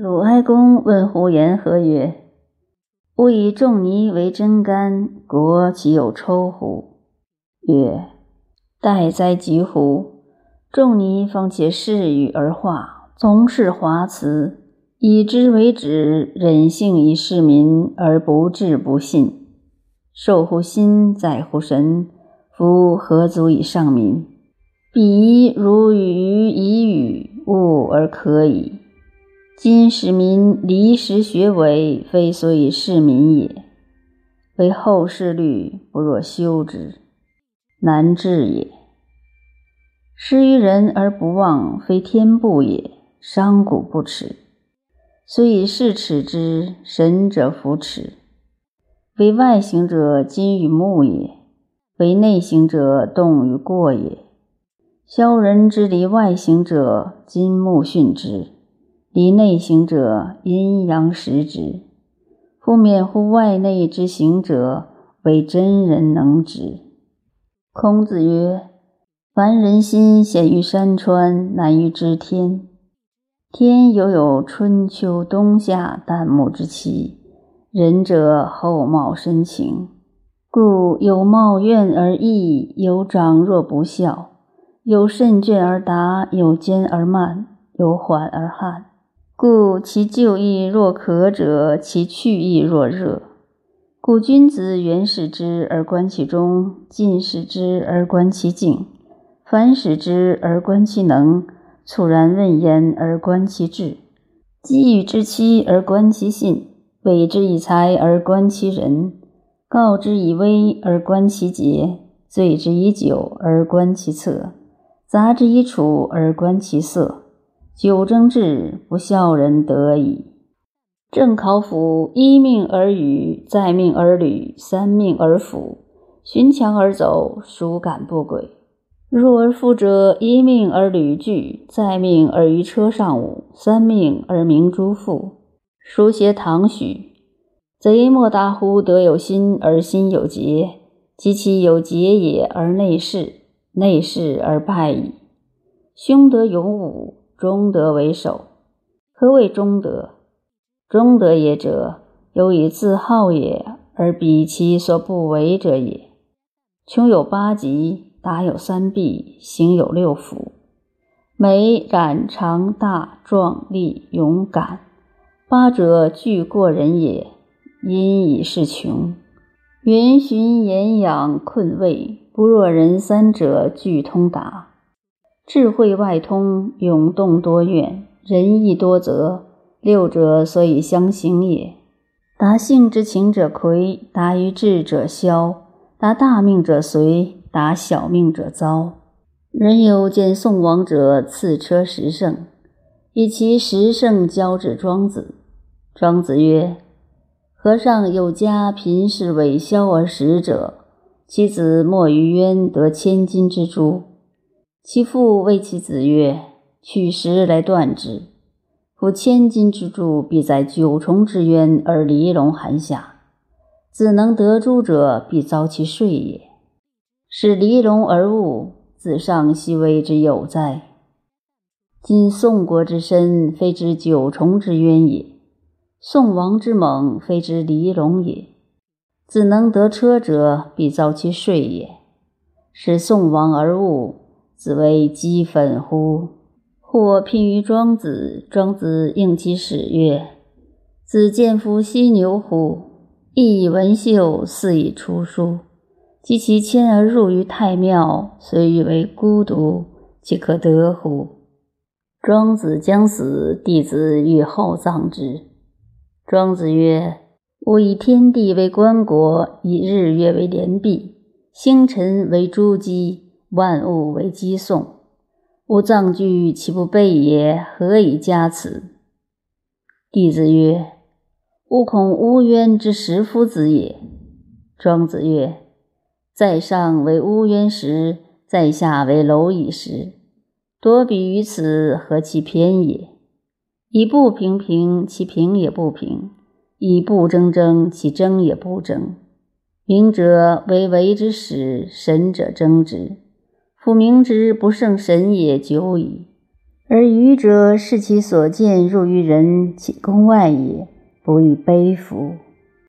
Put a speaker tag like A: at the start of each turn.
A: 鲁哀公问胡言何曰：“吾以仲尼为真干，国岂有抽乎？”曰：“待哉急乎！仲尼方且仕与而化，从事华辞，以之为止，忍性以事民而不治不信。受乎心，在乎神，夫何足以上民？彼如与以语，物而可矣。”今使民离时学为，非所以事民也。为后世虑，不若修之，难治也。施于人而不忘，非天不也，商贾不耻。虽以事耻之，神者弗耻。为外行者金与木也，为内行者动与过也。萧人之离外行者，金木训之。离内行者，阴阳时之；复免乎外内之行者，为真人能之。孔子曰：“凡人心显于山川，难于知天。天犹有春秋冬夏旦暮之期，仁者厚貌深情。故有貌怨而义，有长若不孝，有甚倦而达，有坚而慢，有缓而悍。”故其就义若渴者，其去义若热。故君子远视之而观其中，近视之而观其境，反使之而观其能，猝然问焉而观其志，给予之期而观其信，委之以财而观其人，告之以威而观其节，醉之以酒而观其策，杂之以处而观其色。九争志，不孝人得矣。正考府，一命而语，再命而履，三命而辅，寻墙而走，孰敢不轨？入而复者，一命而履具，再命而于车上舞，三命而鸣诸父。书写唐许，贼莫大乎得有心而心有节，及其有节也而内侍，内侍而败矣。兄德勇武。中德为首，何谓中德？中德也者，有以自好也，而比其所不为者也。穷有八极，达有三弊，行有六福。美、染、长、大、壮、丽、勇、敢，八者俱过人也，因以是穷。云寻言养困位，不若人三者俱通达。智慧外通，永动多怨，仁义多则，六者所以相形也。达性之情者魁，达于智者消，达大命者随，达小命者遭。人有见宋王者，赐车十乘，以其十乘交至庄子。庄子曰：“和尚有家贫士委销而食者，其子莫于渊得千金之珠。”其父谓其子曰：“取石来断之。夫千金之柱，必在九重之渊而离龙含下。子能得珠者，必遭其睡也。使离龙而物，子上奚为之有哉？今宋国之身，非之九重之渊也；宋王之猛，非之离龙也。子能得车者，必遭其睡也。使宋王而物。”子为鸡粉乎？或聘于庄子。庄子应其使曰：“子见夫犀牛乎？亦以文秀，似以出书。及其迁而入于太庙，虽欲为孤独，岂可得乎？”庄子将死，弟子欲厚葬之。庄子曰：“吾以天地为棺椁，以日月为连璧，星辰为珠玑。”万物为击颂，吾葬具岂不备也？何以加此？弟子曰：“吾恐乌渊之食夫子也。”庄子曰：“在上为乌渊食，在下为蝼蚁食，多比于此，何其偏也！以不平平，其平也不平；以不争争，其争也不争。明者为为之始，神者争之。夫明之不胜神也，久矣。而愚者视其所见入于人，其功外也，不亦悲夫？